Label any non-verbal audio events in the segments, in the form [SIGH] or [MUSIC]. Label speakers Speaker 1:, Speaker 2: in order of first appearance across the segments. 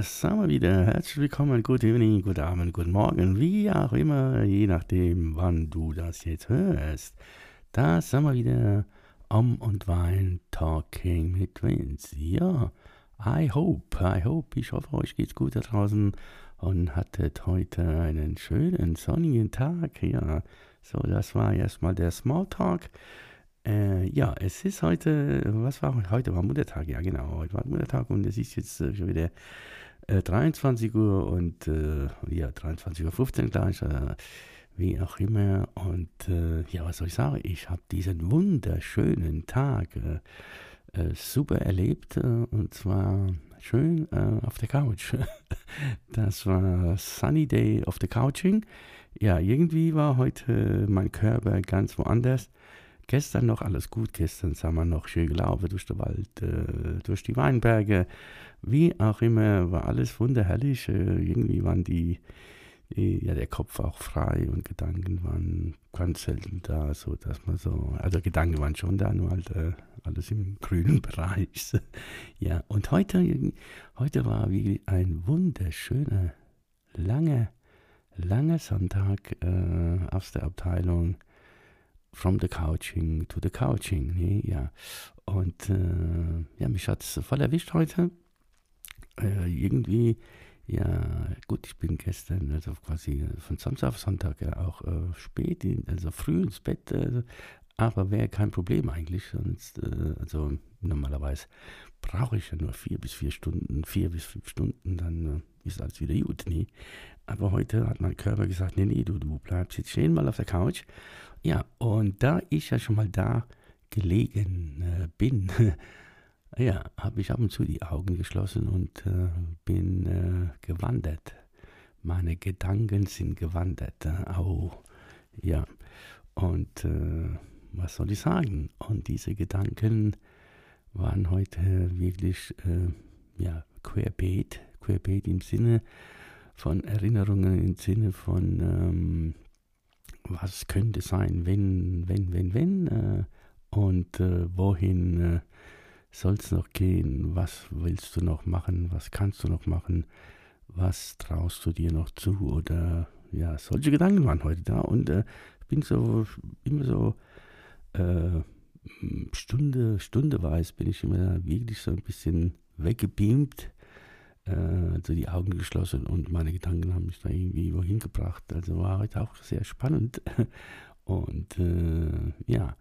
Speaker 1: Da sind wir wieder. Herzlich willkommen, good evening, good Abend, guten Morgen, wie auch immer, je nachdem, wann du das jetzt hörst. Da sind wir wieder um und Wein Talking mit Vince. Ja, I hope, I hope, ich hoffe, euch geht's gut da draußen und hattet heute einen schönen sonnigen Tag. Ja, so, das war erstmal der Smalltalk. Äh, ja, es ist heute, was war heute? war Muttertag, ja genau, heute war Muttertag und es ist jetzt äh, schon wieder äh, 23 Uhr und äh, ja, 23.15 Uhr gleich, äh, wie auch immer. Und äh, ja, was soll ich sagen? Ich habe diesen wunderschönen Tag super erlebt und zwar schön auf der Couch. [LAUGHS] das war Sunny Day of the Couching. Ja, irgendwie war heute mein Körper ganz woanders. Gestern noch alles gut, gestern sind wir noch schön gelaufen durch den Wald, äh, durch die Weinberge, wie auch immer, war alles wunderherrlich. Äh, irgendwie waren die, die, ja, der Kopf auch frei und Gedanken waren ganz selten da, so dass man so, also Gedanken waren schon da, nur halt äh, alles im grünen [LAUGHS] Bereich. ja, und heute, heute war wie ein wunderschöner, langer, langer Sonntag äh, aus der Abteilung from the couching to the couching. Nee, ja. Und äh, ja, mich hat es voll erwischt heute. Äh, irgendwie, ja, gut, ich bin gestern, also quasi von Samstag auf Sonntag ja auch äh, spät, also früh ins Bett, äh, aber wäre kein Problem eigentlich. Sonst, äh, also normalerweise brauche ich ja nur vier bis vier Stunden, vier bis fünf Stunden, dann äh, ist alles wieder gut. Nee. Aber heute hat mein Körper gesagt, nee, nee, du, du bleibst jetzt stehen mal auf der Couch ja, und da ich ja schon mal da gelegen äh, bin, [LAUGHS] ja, habe ich ab und zu die Augen geschlossen und äh, bin äh, gewandert. Meine Gedanken sind gewandert. Au, ja. Und äh, was soll ich sagen? Und diese Gedanken waren heute wirklich, äh, ja, querbeet, querbeet im Sinne von Erinnerungen, im Sinne von ähm, was könnte sein, wenn, wenn, wenn, wenn äh, und äh, wohin äh, soll es noch gehen, was willst du noch machen, was kannst du noch machen, was traust du dir noch zu? Oder ja, solche Gedanken waren heute da und äh, ich bin so immer so äh, Stunde, stundeweise bin ich immer wirklich so ein bisschen weggebeamt also die Augen geschlossen und meine Gedanken haben mich da irgendwie wohin gebracht. Also war heute auch sehr spannend. [LAUGHS] Und äh, ja,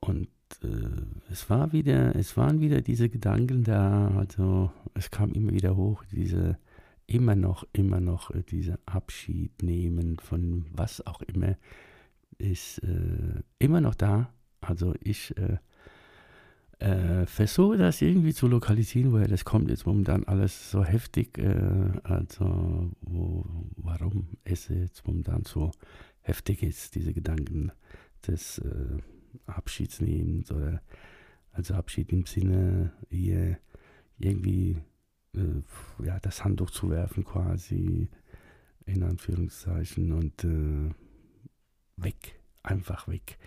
Speaker 1: und äh, es war wieder, es waren wieder diese Gedanken da, also es kam immer wieder hoch, diese immer noch, immer noch äh, diese Abschied nehmen von was auch immer, ist äh, immer noch da. Also ich äh, versuche das irgendwie zu lokalisieren, woher das kommt. Jetzt momentan alles so heftig, äh, also wo, warum es jetzt momentan so heftig ist, diese Gedanken des äh, Abschiedsnehmens oder also Abschied im Sinne, hier irgendwie äh, ja, das Handtuch zu werfen quasi, in Anführungszeichen, und äh, weg, einfach weg.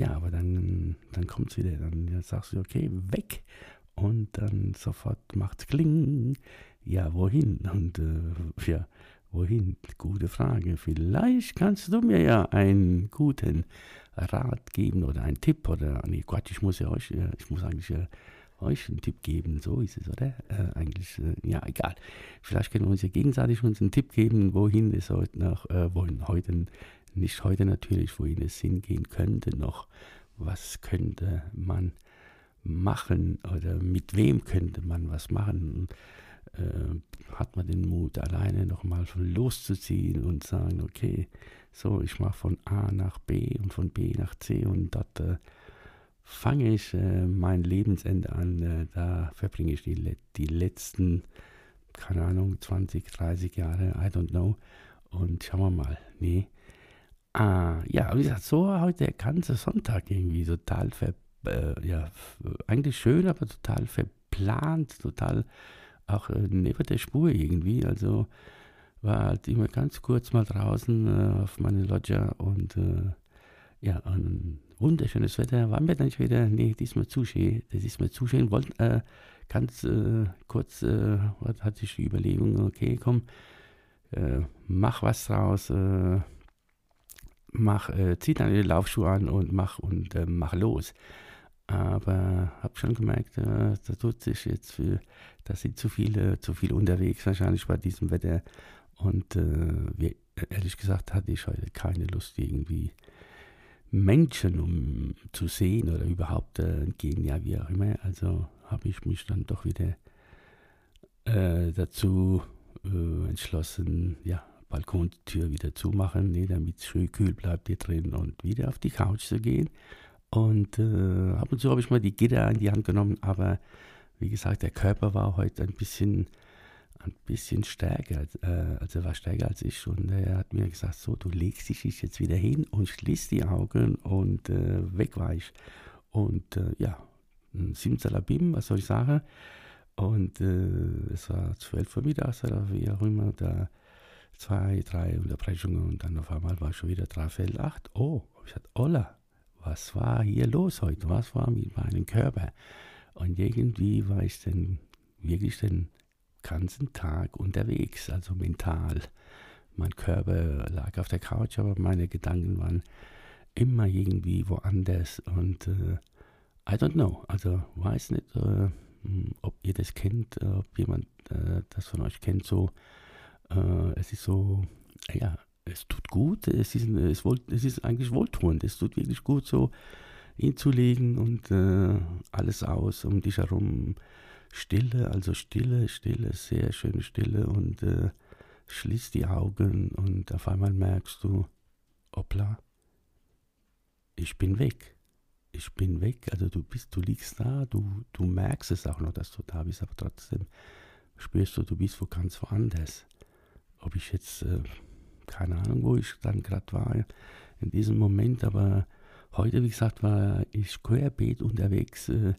Speaker 1: Ja, aber dann, dann kommt es wieder. Dann sagst du, okay, weg. Und dann sofort macht es kling. Ja, wohin? Und äh, ja, wohin? Gute Frage. Vielleicht kannst du mir ja einen guten Rat geben oder einen Tipp oder, nee, Quatsch, ich muss ja euch, ich muss eigentlich ja euch einen Tipp geben, so ist es, oder? Äh, eigentlich, äh, ja, egal. Vielleicht können wir uns ja gegenseitig uns einen Tipp geben, wohin es heute noch, äh, wohin heute nicht heute natürlich, wohin es hingehen könnte noch. Was könnte man machen oder mit wem könnte man was machen? Äh, hat man den Mut, alleine nochmal loszuziehen und sagen, okay, so, ich mache von A nach B und von B nach C und dort äh, fange ich äh, mein Lebensende an. Äh, da verbringe ich die, die letzten, keine Ahnung, 20, 30 Jahre, I don't know. Und schauen wir mal. Nee. Ah, ja, wie gesagt, so war heute der ganze Sonntag irgendwie total ver, äh, ja, eigentlich schön, aber total verplant, total auch äh, neben der Spur irgendwie. Also war halt immer ganz kurz mal draußen äh, auf meine Loggia und äh, ja, ein wunderschönes Wetter. Waren wir dann nicht wieder? Nee, diesmal zu schön. Das ist mir zu schön. Wollten äh, ganz äh, kurz, hatte ich die Überlegung, okay, komm, mach was draus, äh, mach, äh, zieh deine Laufschuhe an und mach und äh, mach los. Aber habe schon gemerkt, äh, da tut sich jetzt für, da sind zu viele, zu viele unterwegs wahrscheinlich bei diesem Wetter. Und äh, wir, ehrlich gesagt hatte ich heute keine Lust irgendwie Menschen um zu sehen oder überhaupt äh, entgegen, ja wie auch immer. Also habe ich mich dann doch wieder äh, dazu äh, entschlossen, ja, Balkontür wieder zumachen, nee, damit es schön kühl bleibt hier drin und wieder auf die Couch zu gehen. Und äh, ab und zu habe ich mal die Gitter in die Hand genommen, aber wie gesagt, der Körper war heute ein bisschen, ein bisschen stärker, äh, also war stärker als ich und er hat mir gesagt, so, du legst dich jetzt wieder hin und schließt die Augen und äh, weg war ich. Und äh, ja, Simsalabim, was soll ich sagen? Und äh, es war zwölf Uhr mittags oder wie auch immer, da zwei, drei Unterbrechungen und dann auf einmal war schon wieder dreiviertel acht. Oh, ich hatte Olla, was war hier los heute? Was war mit meinem Körper? Und irgendwie war ich dann wirklich den ganzen Tag unterwegs, also mental. Mein Körper lag auf der Couch, aber meine Gedanken waren immer irgendwie woanders und äh, I don't know, also weiß nicht, äh, ob ihr das kennt, äh, ob jemand äh, das von euch kennt, so äh, es ist so, ja, es tut gut, es ist, es, wohl, es ist eigentlich wohltuend, es tut wirklich gut, so hinzulegen und äh, alles aus um dich herum. Stille, also Stille, Stille, sehr schöne Stille und äh, schließt die Augen und auf einmal merkst du, hoppla, ich bin weg. Ich bin weg, also du bist, du liegst da, du, du merkst es auch noch, dass du da bist, aber trotzdem spürst du, du bist wo ganz woanders ob ich jetzt, äh, keine Ahnung, wo ich dann gerade war in diesem Moment, aber heute, wie gesagt, war ich querbeet unterwegs, äh,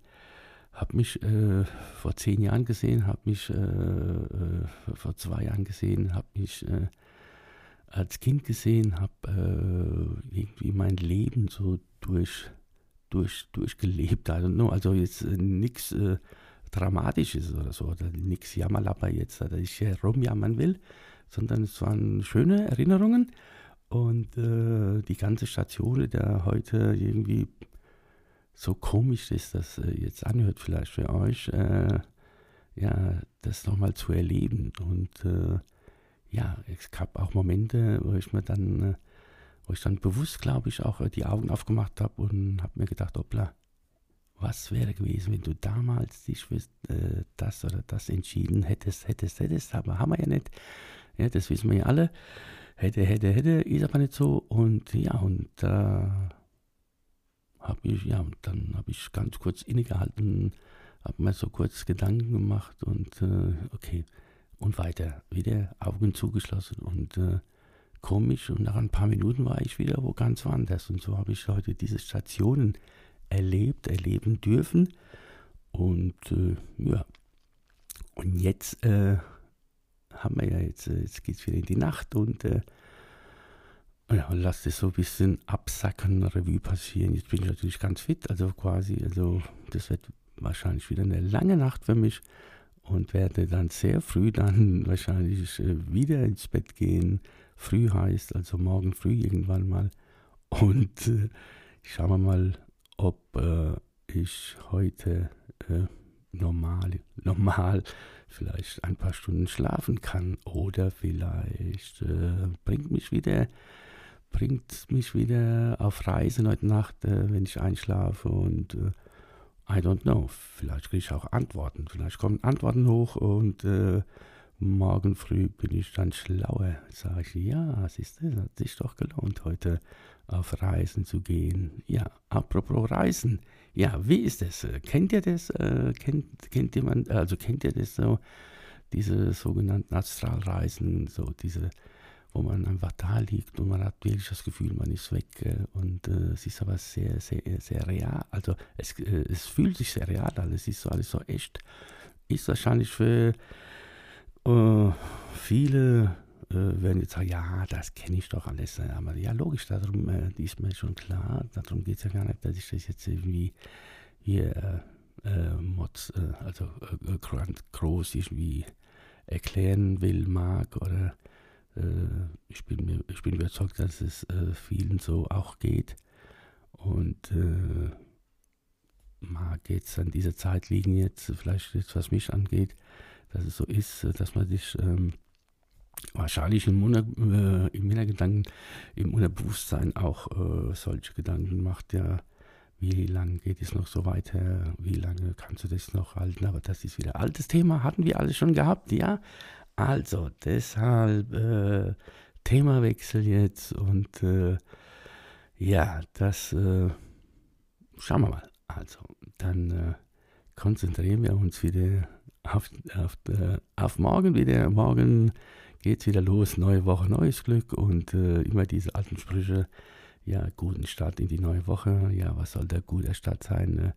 Speaker 1: habe mich äh, vor zehn Jahren gesehen, habe mich äh, äh, vor zwei Jahren gesehen, habe mich äh, als Kind gesehen, habe irgendwie mein Leben so durch, durch, durchgelebt. Also, also jetzt nichts Dramatisches oder so, oder nichts Jammerlapper jetzt, dass ich herumjammern will, sondern es waren schöne Erinnerungen. Und äh, die ganze Station, der heute irgendwie so komisch ist, dass äh, jetzt anhört vielleicht für euch, äh, ja, das nochmal zu erleben. Und äh, ja, es gab auch Momente, wo ich mir dann, äh, wo ich dann bewusst, glaube ich, auch äh, die Augen aufgemacht habe und habe mir gedacht, hoppla, was wäre gewesen, wenn du damals dich für äh, das oder das entschieden hättest, hättest, hättest, aber haben wir ja nicht. Ja, das wissen wir ja alle. Hätte, hätte, hätte, ist aber nicht so. Und ja, und da äh, habe ich, ja, und dann habe ich ganz kurz innegehalten, habe mir so kurz Gedanken gemacht und äh, okay, und weiter, wieder Augen zugeschlossen und äh, komisch. Und nach ein paar Minuten war ich wieder wo ganz woanders. Und so habe ich heute diese Stationen erlebt, erleben dürfen. Und äh, ja, und jetzt äh, haben wir ja jetzt, äh, jetzt geht es wieder in die Nacht und äh, ja, und lasst es so ein bisschen absacken, Revue passieren. Jetzt bin ich natürlich ganz fit, also quasi, also das wird wahrscheinlich wieder eine lange Nacht für mich und werde dann sehr früh dann [LAUGHS] wahrscheinlich äh, wieder ins Bett gehen. Früh heißt also morgen früh irgendwann mal. Und äh, schauen wir mal, ob äh, ich heute äh, normal, [LAUGHS] normal vielleicht ein paar Stunden schlafen kann oder vielleicht äh, bringt mich wieder bringt mich wieder auf Reisen heute Nacht, äh, wenn ich einschlafe und äh, I don't know, vielleicht kriege ich auch Antworten, vielleicht kommen Antworten hoch und äh, morgen früh bin ich dann schlauer. Sage ich, ja, siehst du, hat sich doch gelohnt, heute auf Reisen zu gehen. Ja, apropos Reisen, ja, wie ist das? Kennt ihr das? Äh, kennt, kennt jemand, also kennt ihr das so, diese sogenannten Astralreisen, so diese, wo man einfach da liegt und man hat wirklich das Gefühl, man ist weg äh, und äh, es ist aber sehr, sehr, sehr real. Also es, es fühlt sich sehr real an, es ist so alles so echt. Ist wahrscheinlich für äh, viele äh, werden jetzt sagen, ja, das kenne ich doch alles. Aber ja, logisch, darum äh, ist mir schon klar, darum geht es ja gar nicht, dass ich das jetzt irgendwie hier Mods, also groß irgendwie erklären will, mag oder äh, ich, bin mir, ich bin überzeugt, dass es äh, vielen so auch geht. Und äh, mag jetzt an dieser Zeit liegen, jetzt vielleicht jetzt, was mich angeht, dass es so ist, dass man sich ähm, wahrscheinlich im, Unter, äh, im Innergedanken, im Unterbewusstsein auch äh, solche Gedanken macht, ja, wie lange geht es noch so weiter, wie lange kannst du das noch halten, aber das ist wieder altes Thema, hatten wir alles schon gehabt, ja, also, deshalb äh, Themawechsel jetzt und äh, ja, das äh, schauen wir mal. Also, dann äh, konzentrieren wir uns wieder auf, auf, äh, auf morgen wieder. Morgen geht es wieder los, neue Woche, neues Glück und äh, immer diese alten Sprüche. Ja, guten Start in die neue Woche. Ja, was soll der gute Start sein?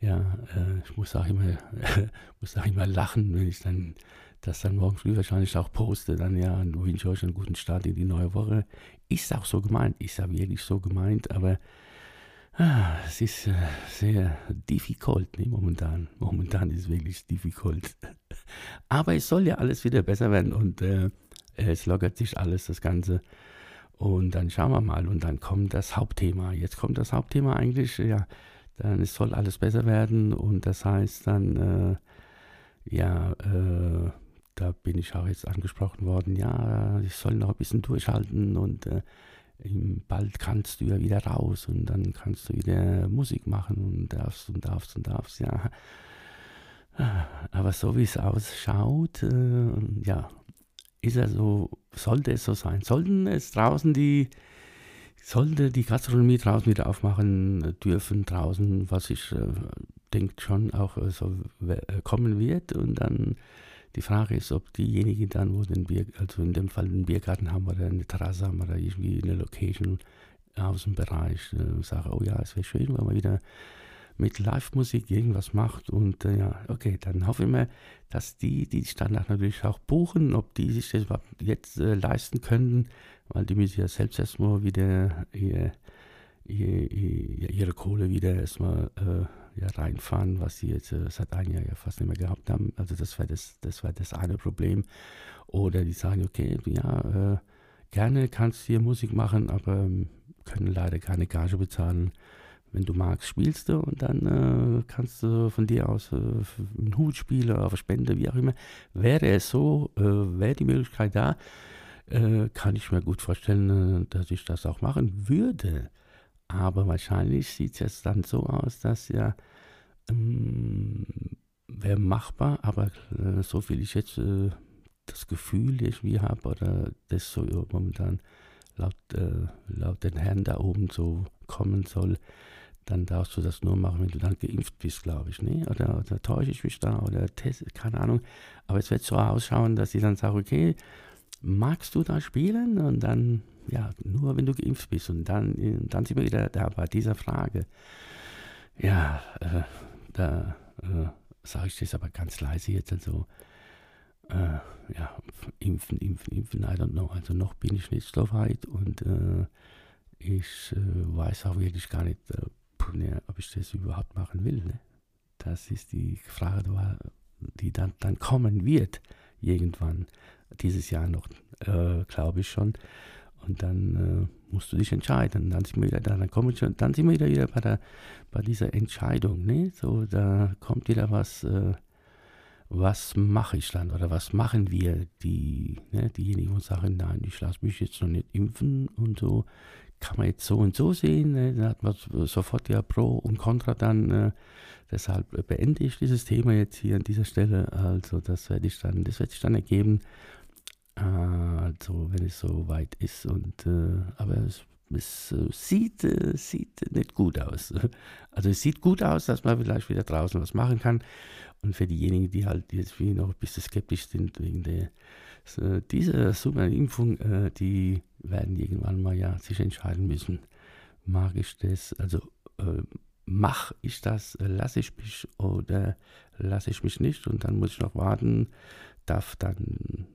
Speaker 1: ja, ich muss auch immer, [LAUGHS] muss auch immer lachen, wenn ich dann das dann morgen früh wahrscheinlich auch poste, dann ja, wünsche euch einen guten Start in die neue Woche. Ist auch so gemeint, ist ja wirklich so gemeint, aber es ist äh, sehr difficult, ne, momentan. Momentan ist es wirklich difficult. [LAUGHS] aber es soll ja alles wieder besser werden und äh, es lockert sich alles, das Ganze. Und dann schauen wir mal und dann kommt das Hauptthema. Jetzt kommt das Hauptthema eigentlich, ja, dann es soll alles besser werden und das heißt dann, äh, ja, äh, da bin ich auch jetzt angesprochen worden, ja, ich soll noch ein bisschen durchhalten und äh, bald kannst du ja wieder raus und dann kannst du wieder Musik machen und darfst und darfst und darfst, ja. Aber so wie es ausschaut, äh, ja, ist er so, sollte es so sein. Sollten es draußen die, sollte die Gastronomie draußen wieder aufmachen dürfen, draußen, was ich äh, denke schon auch äh, so äh, kommen wird und dann die Frage ist, ob diejenigen dann, wo den Bier, also in dem Fall einen Biergarten haben oder eine Terrasse haben oder irgendwie eine Location aus dem Bereich, äh, sagen, oh ja, es wäre schön, wenn man wieder mit Live-Musik irgendwas macht und äh, ja, okay, dann hoffe ich mal, dass die, die Standard natürlich auch buchen, ob die sich das jetzt äh, leisten können, weil die müssen ja selbst erstmal wieder ihr, ihr, ihr, ihre Kohle wieder erstmal äh, ja, reinfahren, was sie jetzt äh, seit einem Jahr ja fast nicht mehr gehabt haben. Also das war das, das war das eine Problem. Oder die sagen, okay, ja, äh, gerne kannst du hier Musik machen, aber ähm, können leider keine Gage bezahlen. Wenn du magst, spielst du und dann äh, kannst du von dir aus äh, einen Hut spielen, auf Spende, wie auch immer. Wäre es so, äh, wäre die Möglichkeit da, äh, kann ich mir gut vorstellen, dass ich das auch machen würde. Aber wahrscheinlich sieht es jetzt dann so aus, dass ja ähm, wäre machbar, aber äh, so viel ich jetzt äh, das Gefühl irgendwie habe oder das so momentan laut, äh, laut den Herren da oben so kommen soll, dann darfst du das nur machen, wenn du dann geimpft bist, glaube ich. Ne? Oder, oder täusche ich mich da oder test, keine Ahnung. Aber es wird so ausschauen, dass sie dann sagen, okay, magst du da spielen? Und dann, ja, nur wenn du geimpft bist. Und dann, dann sind wir wieder da bei dieser Frage. Ja, äh, da äh, sage ich das aber ganz leise jetzt. Also, äh, ja, impfen, impfen, impfen, I don't know. Also noch bin ich nicht so weit und äh, ich äh, weiß auch wirklich gar nicht, äh, ne, ob ich das überhaupt machen will. Ne? Das ist die Frage, die dann, dann kommen wird, irgendwann, dieses Jahr noch, äh, glaube ich schon. Und dann äh, musst du dich entscheiden. Dann sind wir wieder da, dann, kommen schon, dann sind wir wieder, wieder bei, der, bei dieser Entscheidung. Ne? So, da kommt wieder was, äh, was mache ich dann oder was machen wir, die, ne, diejenigen, die sagen, nein, ich lasse mich jetzt noch nicht impfen und so. Kann man jetzt so und so sehen. Ne? Dann hat man sofort ja Pro und Contra dann. Äh, deshalb beende ich dieses Thema jetzt hier an dieser Stelle. Also das werde ich dann, das wird sich dann ergeben also wenn es so weit ist und äh, aber es, es äh, sieht, äh, sieht nicht gut aus. [LAUGHS] Also es sieht gut aus, dass man vielleicht wieder draußen was machen kann. Und für diejenigen, die halt jetzt wie noch ein bisschen skeptisch sind wegen der so, diese super Impfung, äh, die werden irgendwann mal ja sich entscheiden müssen, mag ich das, also äh, mache ich das, lasse ich mich oder lasse ich mich nicht und dann muss ich noch warten, darf dann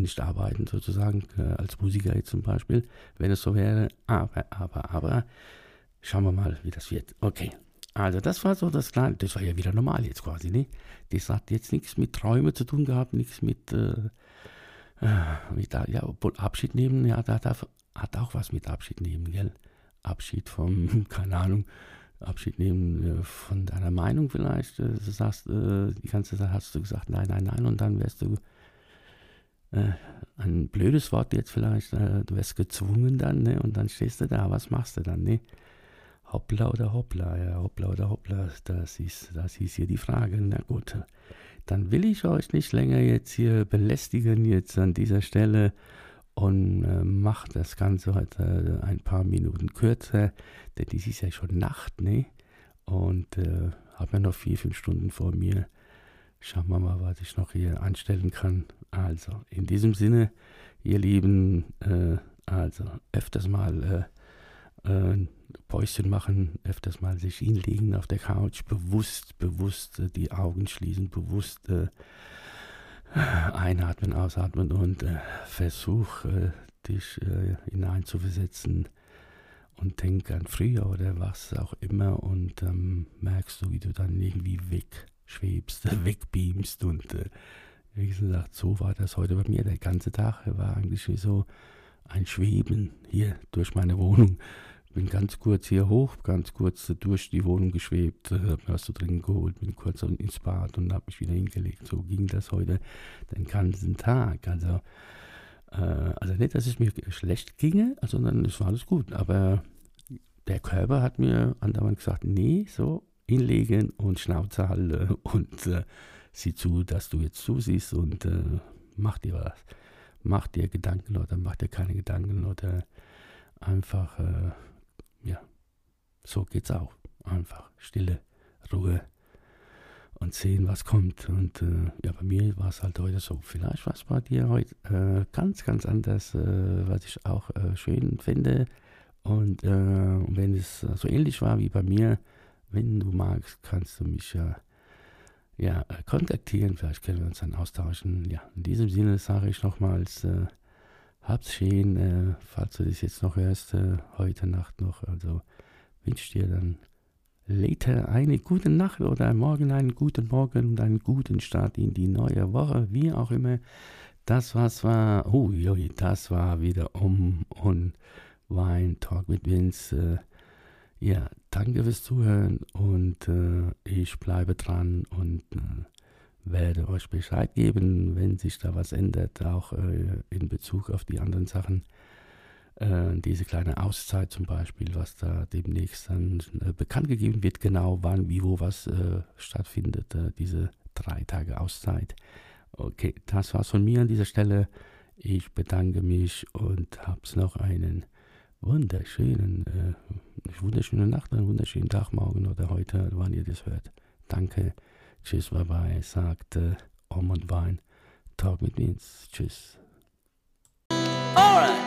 Speaker 1: nicht arbeiten sozusagen, äh, als Musiker jetzt zum Beispiel, wenn es so wäre, aber, aber, aber, schauen wir mal, wie das wird. Okay, also das war so das kleine, das war ja wieder normal jetzt quasi, ne? Das hat jetzt nichts mit Träumen zu tun gehabt, nichts mit, äh, äh mit ja, obwohl Abschied nehmen, ja, da, da hat auch was mit Abschied nehmen, gell? Abschied vom, [LAUGHS] keine Ahnung, Abschied nehmen äh, von deiner Meinung vielleicht. Du sagst, die ganze Zeit hast du gesagt, nein, nein, nein, und dann wärst du äh, ein blödes Wort jetzt vielleicht, äh, du wirst gezwungen dann, ne? Und dann stehst du da, was machst du dann, ne? Hoppla oder hoppla, ja, hoppla oder hoppla, das ist, das ist hier die Frage. Na gut, dann will ich euch nicht länger jetzt hier belästigen, jetzt an dieser Stelle und äh, mache das Ganze heute ein paar Minuten kürzer, denn es ist ja schon Nacht, ne? Und äh, habe ja noch vier, fünf Stunden vor mir. Schauen wir mal, was ich noch hier anstellen kann. Also, in diesem Sinne, ihr Lieben, äh, also öfters mal äh, äh, Päuschen machen, öfters mal sich hinlegen auf der Couch, bewusst, bewusst äh, die Augen schließen, bewusst äh, einatmen, ausatmen und äh, versuch dich hineinzuversetzen und denk an früher oder was auch immer und ähm, merkst du, wie du dann irgendwie wegschwebst, [LAUGHS] wegbeamst und äh, wie gesagt, so war das heute bei mir. Der ganze Tag war eigentlich wie so ein Schweben hier durch meine Wohnung bin ganz kurz hier hoch, ganz kurz durch die Wohnung geschwebt, äh, habe mir was zu trinken geholt, bin kurz ins Bad und habe mich wieder hingelegt. So ging das heute den ganzen Tag. Also, äh, also nicht, dass es mir schlecht ginge, sondern es war alles gut. Aber der Körper hat mir andauernd gesagt, nee, so hinlegen und Schnauze halten und äh, sieh zu, dass du jetzt zusiehst und äh, mach dir was. Mach dir Gedanken oder mach dir keine Gedanken oder einfach äh, ja, so geht's auch. Einfach Stille, Ruhe und sehen, was kommt. Und äh, ja, bei mir war es halt heute so. Vielleicht war es bei dir heute äh, ganz, ganz anders, äh, was ich auch äh, schön finde. Und äh, wenn es so ähnlich war wie bei mir, wenn du magst, kannst du mich ja, ja äh, kontaktieren. Vielleicht können wir uns dann austauschen. Ja, in diesem Sinne sage ich nochmals, Hab's schön, äh, falls du das jetzt noch hörst, äh, heute Nacht noch. Also wünsche dir dann later eine gute Nacht oder morgen einen guten Morgen und einen guten Start in die neue Woche, wie auch immer. Das was war, oh, das war wieder um und Wein Talk mit Vince. Äh, ja, danke fürs Zuhören und äh, ich bleibe dran und äh, werde euch Bescheid geben, wenn sich da was ändert, auch äh, in Bezug auf die anderen Sachen. Äh, diese kleine Auszeit zum Beispiel, was da demnächst dann äh, bekannt gegeben wird, genau wann, wie, wo was äh, stattfindet, diese drei Tage Auszeit. Okay, das war's von mir an dieser Stelle. Ich bedanke mich und hab's noch einen wunderschönen, wunderschöne Nacht, einen wunderschönen Tag morgen oder heute, wann ihr das hört. Danke. Tschüss, bye bye, sagte Om und Wein. Talk mit Vince. Tschüss. Alright.